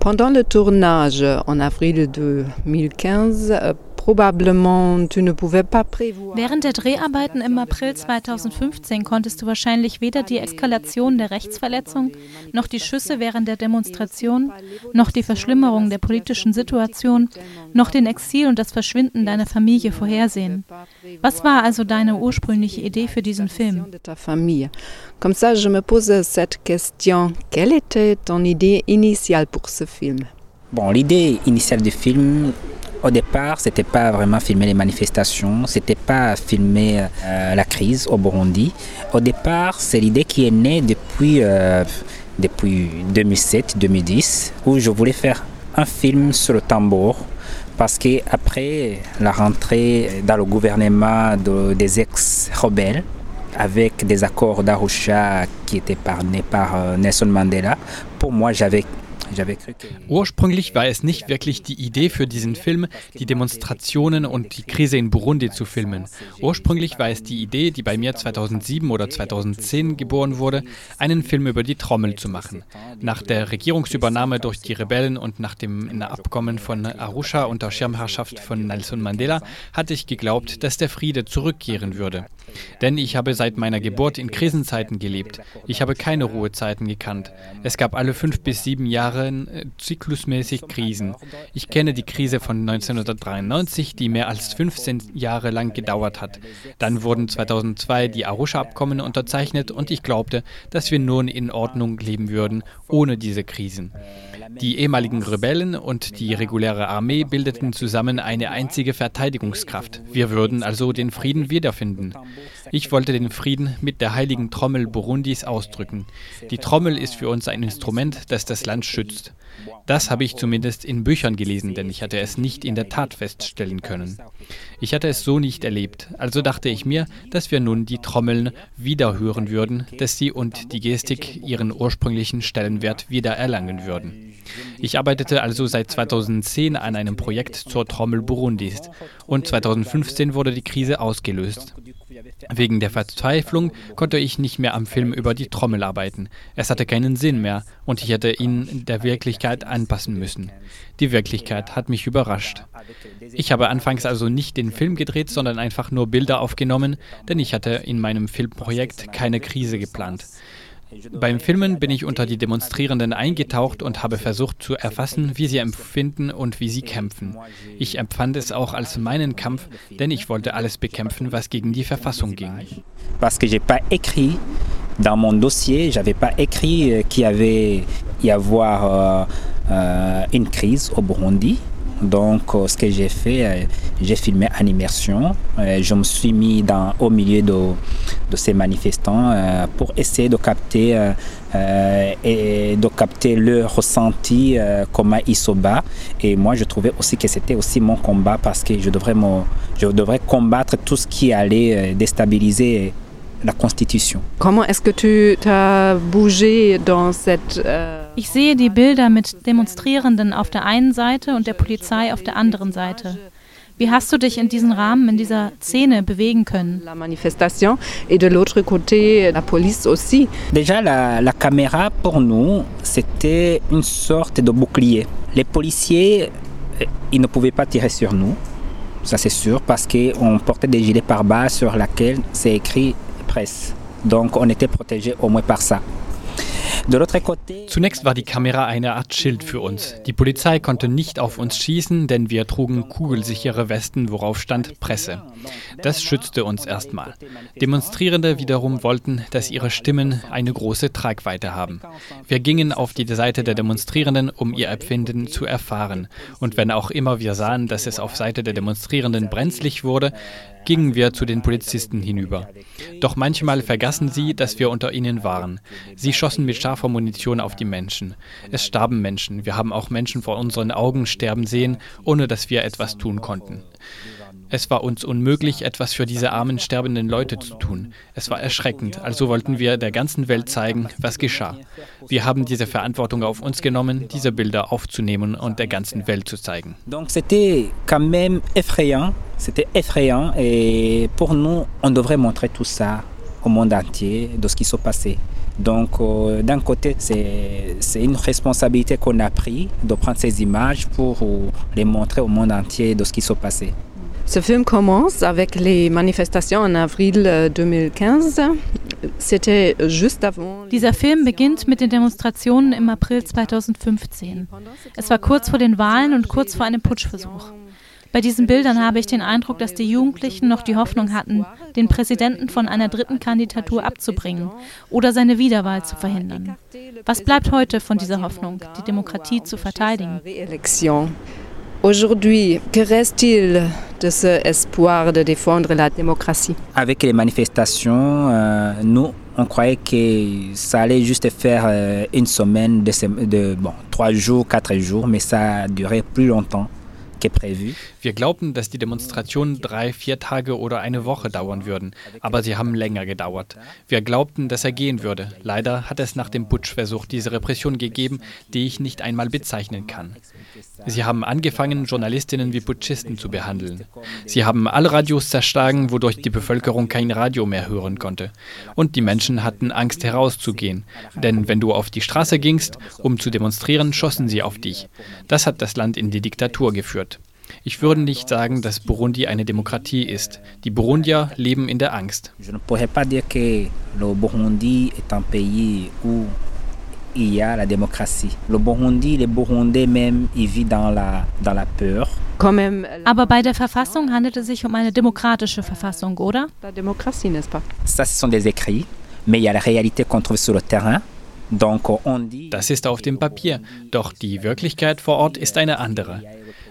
Pendant le tournage en avril 2015, Während der Dreharbeiten im April 2015 konntest du wahrscheinlich weder die Eskalation der Rechtsverletzung, noch die Schüsse während der Demonstration, noch die Verschlimmerung der politischen Situation, noch den Exil und das Verschwinden deiner Familie vorhersehen. Was war also deine ursprüngliche Idee für diesen Film? Comme ça, je me pose cette question. Quelle était ton idée initiale pour ce film? Bon, l'idée initiale du film, au départ, c'était pas vraiment filmer les manifestations, c'était pas filmer euh, la crise au Burundi. Au départ, c'est l'idée qui est née depuis, euh, depuis 2007-2010, où je voulais faire un film sur le tambour, parce qu'après la rentrée dans le gouvernement de, des ex-rebelles, avec des accords d'Arusha qui étaient parnés par euh, Nelson Mandela, pour moi, j'avais Ursprünglich war es nicht wirklich die Idee für diesen Film, die Demonstrationen und die Krise in Burundi zu filmen. Ursprünglich war es die Idee, die bei mir 2007 oder 2010 geboren wurde, einen Film über die Trommel zu machen. Nach der Regierungsübernahme durch die Rebellen und nach dem Abkommen von Arusha unter Schirmherrschaft von Nelson Mandela hatte ich geglaubt, dass der Friede zurückkehren würde. Denn ich habe seit meiner Geburt in Krisenzeiten gelebt. Ich habe keine Ruhezeiten gekannt. Es gab alle fünf bis sieben Jahre Jahren äh, zyklusmäßig Krisen. Ich kenne die Krise von 1993, die mehr als 15 Jahre lang gedauert hat. Dann wurden 2002 die Arusha-Abkommen unterzeichnet und ich glaubte, dass wir nun in Ordnung leben würden ohne diese Krisen. Die ehemaligen Rebellen und die reguläre Armee bildeten zusammen eine einzige Verteidigungskraft. Wir würden also den Frieden wiederfinden. Ich wollte den Frieden mit der heiligen Trommel Burundis ausdrücken. Die Trommel ist für uns ein Instrument, das das Land schützt. Das habe ich zumindest in Büchern gelesen, denn ich hatte es nicht in der Tat feststellen können. Ich hatte es so nicht erlebt, also dachte ich mir, dass wir nun die Trommeln wieder hören würden, dass sie und die Gestik ihren ursprünglichen Stellenwert wieder erlangen würden. Ich arbeitete also seit 2010 an einem Projekt zur Trommel Burundis und 2015 wurde die Krise ausgelöst. Wegen der Verzweiflung konnte ich nicht mehr am Film über die Trommel arbeiten. Es hatte keinen Sinn mehr und ich hätte ihn der Wirklichkeit anpassen müssen. Die Wirklichkeit hat mich überrascht. Ich habe anfangs also nicht den Film gedreht, sondern einfach nur Bilder aufgenommen, denn ich hatte in meinem Filmprojekt keine Krise geplant. Beim Filmen bin ich unter die Demonstrierenden eingetaucht und habe versucht zu erfassen, wie sie empfinden und wie sie kämpfen. Ich empfand es auch als meinen Kampf, denn ich wollte alles bekämpfen, was gegen die Verfassung ging. Parce que j'ai pas écrit dans mon dossier, j'avais pas écrit euh, qu'il y avait y avoir euh, euh, une crise au Burundi. Donc, euh, ce que j'ai fait, euh, j'ai filmé en immersion. Euh, je me suis mis dans, au milieu de, ces manifestants pour essayer de capter, et de capter leur ressenti, comment ils se battent. Et moi, je trouvais aussi que c'était aussi mon combat parce que je devrais, me, je devrais combattre tout ce qui allait déstabiliser la Constitution. Comment est-ce que tu as bougé dans cette... ich sehe die Bilder mit Demonstrierenden auf der einen Seite und der Polizei auf der anderen Seite. Wie hast du dich in diesem Rahmen, in dieser Szene bewegen können? La manifestation et de l'autre côté la police aussi. Déjà la, la caméra pour nous c'était une sorte de bouclier. Les policiers euh, ils ne pouvaient pas tirer sur nous. Ça c'est sûr parce qu'on portait des gilets pare-balles sur lesquels c'est écrit presse. Donc on était protégé au moins par ça. Zunächst war die Kamera eine Art Schild für uns. Die Polizei konnte nicht auf uns schießen, denn wir trugen kugelsichere Westen, worauf stand Presse. Das schützte uns erstmal. Demonstrierende wiederum wollten, dass ihre Stimmen eine große Tragweite haben. Wir gingen auf die Seite der Demonstrierenden, um ihr Empfinden zu erfahren. Und wenn auch immer wir sahen, dass es auf Seite der Demonstrierenden brenzlig wurde, gingen wir zu den Polizisten hinüber. Doch manchmal vergaßen sie, dass wir unter ihnen waren. Sie schossen mit scharfer Munition auf die Menschen. Es starben Menschen. Wir haben auch Menschen vor unseren Augen sterben sehen, ohne dass wir etwas tun konnten. Es war uns unmöglich, etwas für diese armen sterbenden Leute zu tun. Es war erschreckend, also wollten wir der ganzen Welt zeigen, was geschah. Wir haben diese Verantwortung auf uns genommen, diese Bilder aufzunehmen und der ganzen Welt zu zeigen. Donc c'était quand même effrayant, c'était effrayant et pour nous, on devrait montrer tout ça au monde entier de ce qui s'est passé. Donc, euh, d'un côté, c'est une responsabilité qu'on a pris de prendre ces images pour euh, les montrer au monde entier de ce qui s'est passé. Ce film commence avec les manifestations en avril 2015. C'était juste avant. Dieser Film beginnt mit den Demonstrationen im April 2015. Es war kurz vor den Wahlen und kurz vor einem Putschversuch. Bei diesen Bildern habe ich den Eindruck, dass die Jugendlichen noch die Hoffnung hatten, den Präsidenten von einer dritten Kandidatur abzubringen oder seine Wiederwahl zu verhindern. Was bleibt heute von dieser Hoffnung, die Demokratie zu verteidigen? Aujourd'hui, que reste-t-il de ce espoir de défendre la démocratie Avec les manifestations, euh, nous, on croyait que ça allait juste faire euh, une semaine de, de bon, trois jours, quatre jours, mais ça a duré plus longtemps. Wir glaubten, dass die Demonstrationen drei, vier Tage oder eine Woche dauern würden, aber sie haben länger gedauert. Wir glaubten, dass er gehen würde. Leider hat es nach dem Putschversuch diese Repression gegeben, die ich nicht einmal bezeichnen kann. Sie haben angefangen, Journalistinnen wie Putschisten zu behandeln. Sie haben alle Radios zerschlagen, wodurch die Bevölkerung kein Radio mehr hören konnte. Und die Menschen hatten Angst herauszugehen. Denn wenn du auf die Straße gingst, um zu demonstrieren, schossen sie auf dich. Das hat das Land in die Diktatur geführt. Ich würde nicht sagen, dass Burundi eine Demokratie ist. Die Burundier leben in der Angst. Je ne pourrais pas dire que le Burundi est un pays où il y a la démocratie. Le Burundi, les Burundais même, ils vivent dans la, dans la peur. Aber bei der Verfassung handelt es sich um eine demokratische Verfassung, oder? Ça, ce sont des écrits, mais il y a la réalité qu'on trouve sur le terrain. Das ist auf dem Papier, doch die Wirklichkeit vor Ort ist eine andere.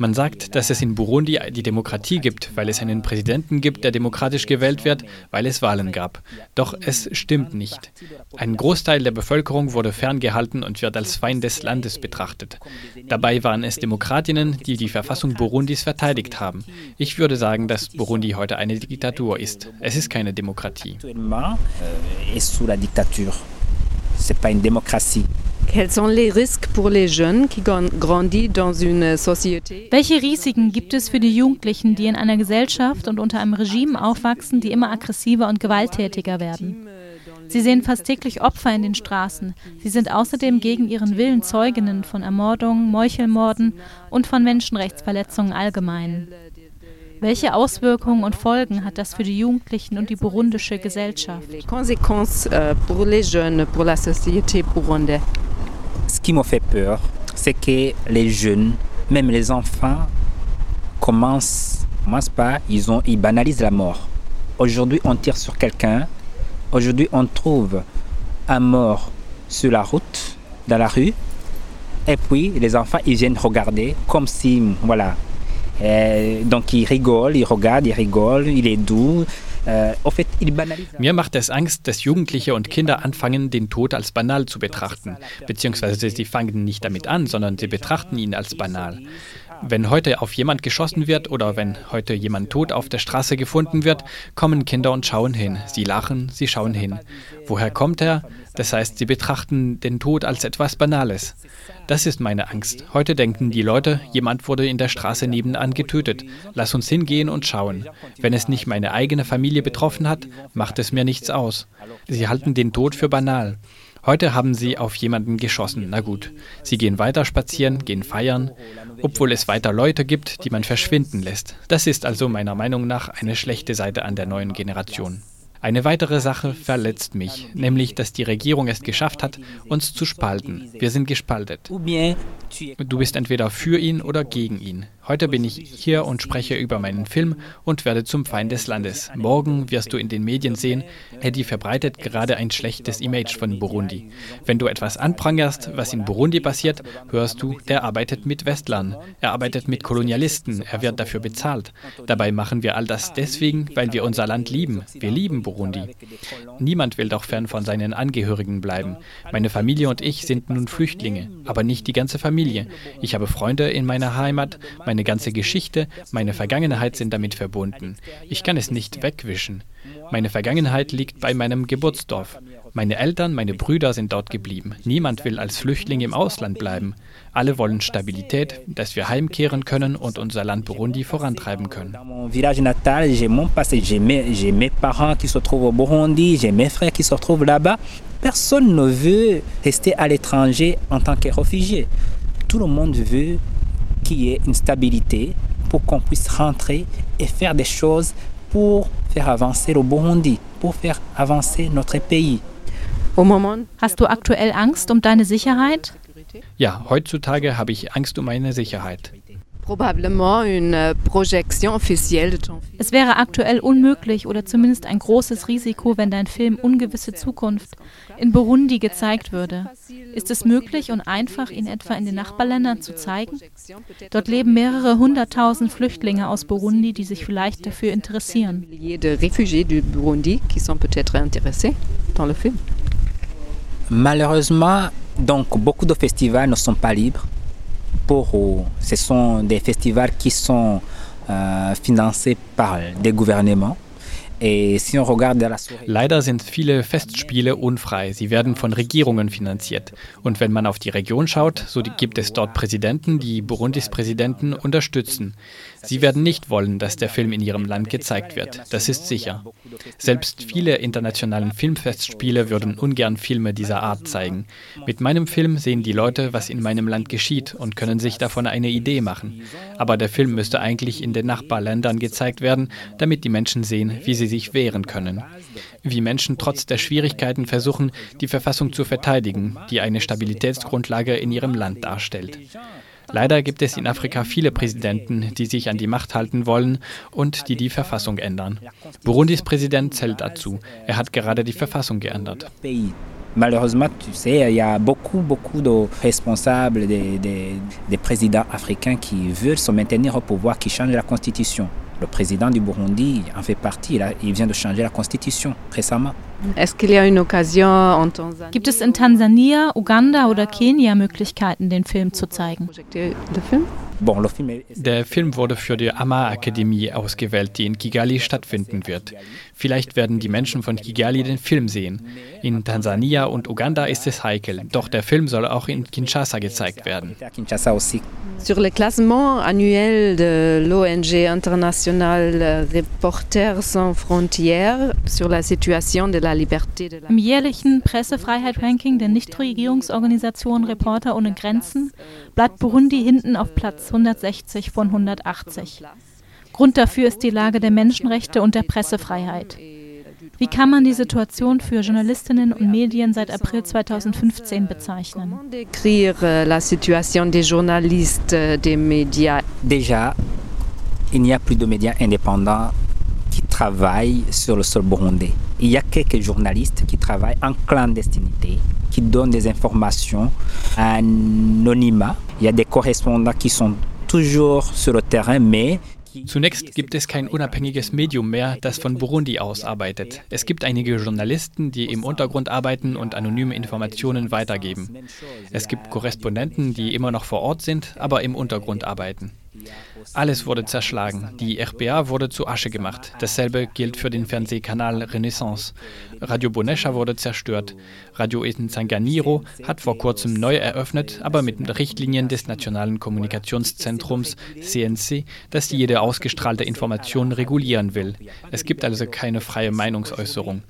Man sagt, dass es in Burundi die Demokratie gibt, weil es einen Präsidenten gibt, der demokratisch gewählt wird, weil es Wahlen gab. Doch es stimmt nicht. Ein Großteil der Bevölkerung wurde ferngehalten und wird als Feind des Landes betrachtet. Dabei waren es Demokratinnen, die die Verfassung Burundis verteidigt haben. Ich würde sagen, dass Burundi heute eine Diktatur ist. Es ist keine Demokratie. C'est pas une démocratie. Quels sont les risques pour les jeunes qui grandissent dans une société? Welche Risiken gibt es für die Jugendlichen, die in einer Gesellschaft und unter einem Regime aufwachsen, die immer aggressiver und gewalttätiger werden? Sie sehen fast täglich Opfer in den Straßen. Sie sind außerdem gegen ihren Willen Zeuginnen von Ermordungen, Meuchelmorden und von Menschenrechtsverletzungen allgemein. Welche Auswirkungen und Folgen hat das für die Jugendlichen und die burundische Gesellschaft? Ce qui me fait peur, c'est que les jeunes, même les enfants, commencent, commencent pas, ils, ont, ils banalisent la mort. Aujourd'hui, on tire sur quelqu'un. Aujourd'hui, on trouve un mort sur la route, dans la rue. Et puis, les enfants, ils viennent regarder comme si, voilà. Et donc, ils rigolent, ils regardent, ils rigolent, il est doux. Äh, Mir macht es Angst, dass Jugendliche und Kinder anfangen, den Tod als banal zu betrachten. Beziehungsweise sie fangen nicht damit an, sondern sie betrachten ihn als banal. Wenn heute auf jemand geschossen wird oder wenn heute jemand tot auf der Straße gefunden wird, kommen Kinder und schauen hin. Sie lachen, sie schauen hin. Woher kommt er? Das heißt, sie betrachten den Tod als etwas Banales. Das ist meine Angst. Heute denken die Leute, jemand wurde in der Straße nebenan getötet. Lass uns hingehen und schauen. Wenn es nicht meine eigene Familie betroffen hat, macht es mir nichts aus. Sie halten den Tod für banal. Heute haben sie auf jemanden geschossen. Na gut. Sie gehen weiter spazieren, gehen feiern, obwohl es weiter Leute gibt, die man verschwinden lässt. Das ist also meiner Meinung nach eine schlechte Seite an der neuen Generation. Eine weitere Sache verletzt mich, nämlich dass die Regierung es geschafft hat, uns zu spalten. Wir sind gespaltet. Du bist entweder für ihn oder gegen ihn. Heute bin ich hier und spreche über meinen Film und werde zum Feind des Landes. Morgen wirst du in den Medien sehen, Eddie verbreitet gerade ein schlechtes Image von Burundi. Wenn du etwas anprangerst, was in Burundi passiert, hörst du, der arbeitet mit Westlern, er arbeitet mit Kolonialisten, er wird dafür bezahlt. Dabei machen wir all das deswegen, weil wir unser Land lieben. Wir lieben Burundi. Niemand will doch fern von seinen Angehörigen bleiben. Meine Familie und ich sind nun Flüchtlinge, aber nicht die ganze Familie. Ich habe Freunde in meiner Heimat, meine ganze Geschichte, meine Vergangenheit sind damit verbunden. Ich kann es nicht wegwischen. Meine Vergangenheit liegt bei meinem Geburtsdorf. Meine Eltern, meine Brüder sind dort geblieben. Niemand will als Flüchtling im Ausland bleiben. Alle wollen Stabilität, dass wir heimkehren können und unser Land Burundi vorantreiben können. Personne ne veut rester à l'étranger en tant que réfugié. Tout le monde veut qu'il y ait une stabilité pour qu'on puisse rentrer et faire des choses pour faire avancer le Burundi, pour faire avancer notre pays. Au moment Hast du aktuell Angst um deine Sicherheit? Ja, heutzutage habe ich Angst um meine Sicherheit. Es wäre aktuell unmöglich oder zumindest ein großes Risiko, wenn dein Film Ungewisse Zukunft in Burundi gezeigt würde. Ist es möglich und einfach, ihn etwa in den Nachbarländern zu zeigen? Dort leben mehrere hunderttausend Flüchtlinge aus Burundi, die sich vielleicht dafür interessieren. Milliers de réfugiés du Burundi qui sont peut-être intéressés dans le film. Malheureusement, donc beaucoup de festivals ne sont pas libres. Ce sont des festivals qui sont euh, financés par des gouvernements. Leider sind viele Festspiele unfrei. Sie werden von Regierungen finanziert. Und wenn man auf die Region schaut, so gibt es dort Präsidenten, die Burundis Präsidenten unterstützen. Sie werden nicht wollen, dass der Film in ihrem Land gezeigt wird. Das ist sicher. Selbst viele internationalen Filmfestspiele würden ungern Filme dieser Art zeigen. Mit meinem Film sehen die Leute, was in meinem Land geschieht und können sich davon eine Idee machen. Aber der Film müsste eigentlich in den Nachbarländern gezeigt werden, damit die Menschen sehen, wie sie sich wehren können. Wie Menschen trotz der Schwierigkeiten versuchen, die Verfassung zu verteidigen, die eine Stabilitätsgrundlage in ihrem Land darstellt. Leider gibt es in Afrika viele Präsidenten, die sich an die Macht halten wollen und die die Verfassung ändern. Burundis Präsident zählt dazu. Er hat gerade die Verfassung geändert. Malheureusement, tu sais, il y a beaucoup, beaucoup de responsables, des, des- des présidents africains qui veulent se maintenir au pouvoir, qui changent la constitution. Le président du Burundi en fait partie, il, a- il vient de changer la constitution récemment. Gibt es in Tansania, Uganda oder Kenia Möglichkeiten, den Film zu zeigen? Der Film wurde für die Ama-Akademie ausgewählt, die in Kigali stattfinden wird. Vielleicht werden die Menschen von Kigali den Film sehen. In Tansania und Uganda ist es heikel, doch der Film soll auch in Kinshasa gezeigt werden. à Kinshasa aussi. Sur le classement annuel de l'ONG internationale Reporters sans frontières sur la situation de la liberté de la Im jährlichen Pressefreiheit-Ranking der Nichtregierungsorganisation Reporter ohne Grenzen bleibt Burundi hinten auf Platz 160 von 180. Grund dafür ist die Lage der Menschenrechte und der Pressefreiheit. Wie kann man die Situation für Journalistinnen und Medien seit April 2015 bezeichnen? Comment décrire euh, la situation des journalistes, euh, des médias Déjà, il n'y a plus de médias indépendants qui travaillent sur le sol burundais. Il y a quelques journalistes qui travaillent en clandestinité, qui donnent des informations anonymat. Il y a des correspondants qui sont toujours sur le terrain, mais Zunächst gibt es kein unabhängiges Medium mehr, das von Burundi aus arbeitet. Es gibt einige Journalisten, die im Untergrund arbeiten und anonyme Informationen weitergeben. Es gibt Korrespondenten, die immer noch vor Ort sind, aber im Untergrund arbeiten. Alles wurde zerschlagen. Die RBA wurde zu Asche gemacht. Dasselbe gilt für den Fernsehkanal Renaissance. Radio Bonesha wurde zerstört. Radio Etensanganiro hat vor kurzem neu eröffnet, aber mit Richtlinien des Nationalen Kommunikationszentrums CNC, das jede ausgestrahlte Information regulieren will. Es gibt also keine freie Meinungsäußerung.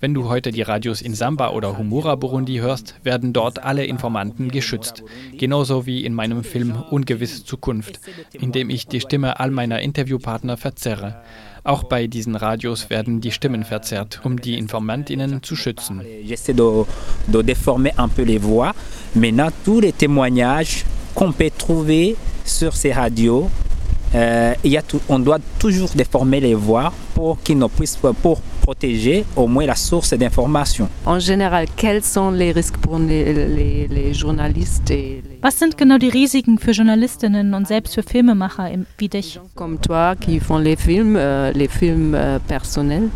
Wenn du heute die Radios in Samba oder Humura Burundi hörst, werden dort alle Informanten geschützt. Genauso wie in meinem Film Ungewisse Zukunft, in dem ich die Stimme all meiner Interviewpartner verzerre. Auch bei diesen Radios werden die Stimmen verzerrt, um die Informantinnen zu schützen. J'essaie de, de déformer un peu les voix. Maintenant, tous les témoignages qu'on peut trouver sur radios, euh, y a tout- on doit toujours déformer les voix pour qu'ils ne puissent pour protéger au moins la source d'information. En général, quels sont les risques pour les, les- les journalistes et les Was sind genau die Risiken für Journalistinnen und selbst für Filmemacher wie dich? comme toi qui font les films, euh, les films euh, personnels?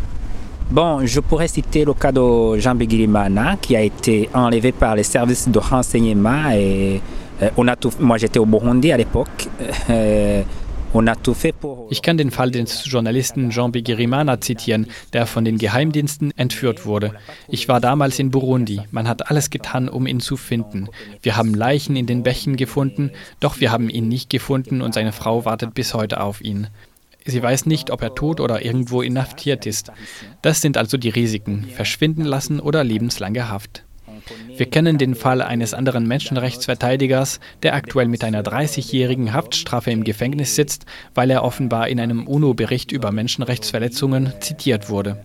Bon, je pourrais citer le cas de Jean Begirimana qui a été enlevé par les services de renseignement et euh, on a tout, moi j'étais au Burundi à l'époque. Ich kann den Fall des Journalisten Jean Bigirimana zitieren, der von den Geheimdiensten entführt wurde. Ich war damals in Burundi. Man hat alles getan, um ihn zu finden. Wir haben Leichen in den Bächen gefunden, doch wir haben ihn nicht gefunden und seine Frau wartet bis heute auf ihn. Sie weiß nicht, ob er tot oder irgendwo inhaftiert ist. Das sind also die Risiken, verschwinden lassen oder lebenslange Haft. Wir kennen den Fall eines anderen Menschenrechtsverteidigers, der aktuell mit einer 30-jährigen Haftstrafe im Gefängnis sitzt, weil er offenbar in einem UNO-Bericht über Menschenrechtsverletzungen zitiert wurde.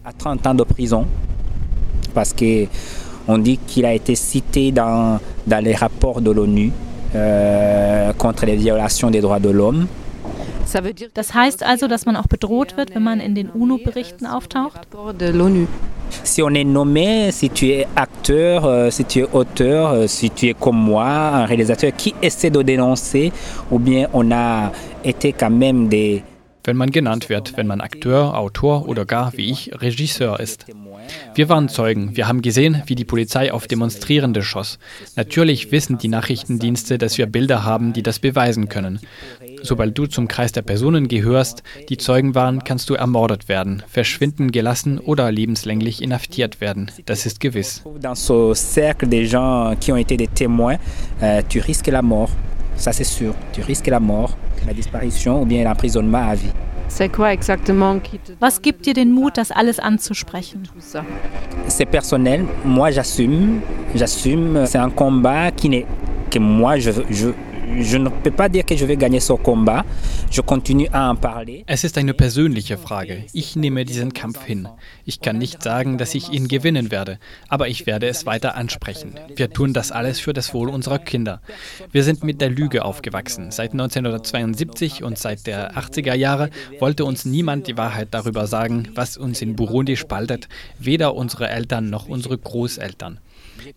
On dit qu'il a été cité dans, dans les rapports de l'ONU euh, contre les violations des droits de l'homme. Das heißt also, dass man auch bedroht wird, wenn man in den UNO-Berichten auftaucht? Si on est nommé, si tu es acteur, euh, si tu es auteur, euh, si tu es comme moi, un réalisateur qui essaie de dénoncer, ou bien on a été quand même des wenn man genannt wird, wenn man Akteur, Autor oder gar, wie ich, Regisseur ist. Wir waren Zeugen. Wir haben gesehen, wie die Polizei auf Demonstrierende schoss. Natürlich wissen die Nachrichtendienste, dass wir Bilder haben, die das beweisen können. Sobald du zum Kreis der Personen gehörst, die Zeugen waren, kannst du ermordet werden, verschwinden gelassen oder lebenslänglich inhaftiert werden. Das ist gewiss. Dans ce cercle des gens qui ont été des témoins, euh, tu risques la mort. Ça c'est sûr. Tu risques la mort, la disparition ou bien l'emprisonnement à vie. Was gibt dir den Mut, das alles anzusprechen? C'est personnel. Moi, j'assume. J'assume. C'est un combat qui n'est que moi, je, je, Es ist eine persönliche Frage. Ich nehme diesen Kampf hin. Ich kann nicht sagen, dass ich ihn gewinnen werde, aber ich werde es weiter ansprechen. Wir tun das alles für das Wohl unserer Kinder. Wir sind mit der Lüge aufgewachsen. Seit 1972 und seit der 80er Jahre wollte uns niemand die Wahrheit darüber sagen, was uns in Burundi spaltet, weder unsere Eltern noch unsere Großeltern.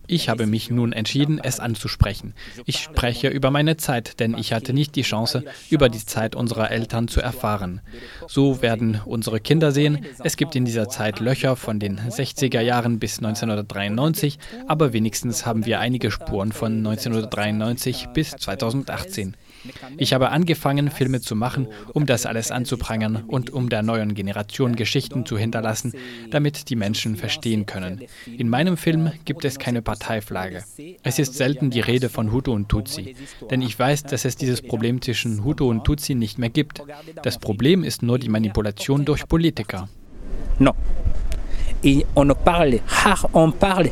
Ich habe mich nun entschieden, es anzusprechen. Ich spreche über meine Zeit, denn ich hatte nicht die Chance, über die Zeit unserer Eltern zu erfahren. So werden unsere Kinder sehen, es gibt in dieser Zeit Löcher von den 60er Jahren bis 1993, aber wenigstens haben wir einige Spuren von 1993 bis 2018. Ich habe angefangen, Filme zu machen, um das alles anzuprangern und um der neuen Generation Geschichten zu hinterlassen, damit die Menschen verstehen können. In meinem Film gibt es keine Parteiflagge. Es ist selten die Rede von Hutu und Tutsi, denn ich weiß, dass es dieses Problem zwischen Hutu und Tutsi nicht mehr gibt. Das Problem ist nur die Manipulation durch Politiker. Non. Et on ne parle, on parle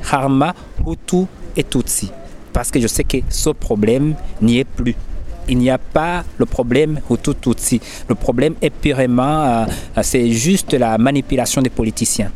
Hutu et Tutsi, parce que je sais que ce problème n'y est plus il n'y a pas le problème Hutu-Tutsi. Le problème est purement, euh, c'est juste la manipulation des politiciens.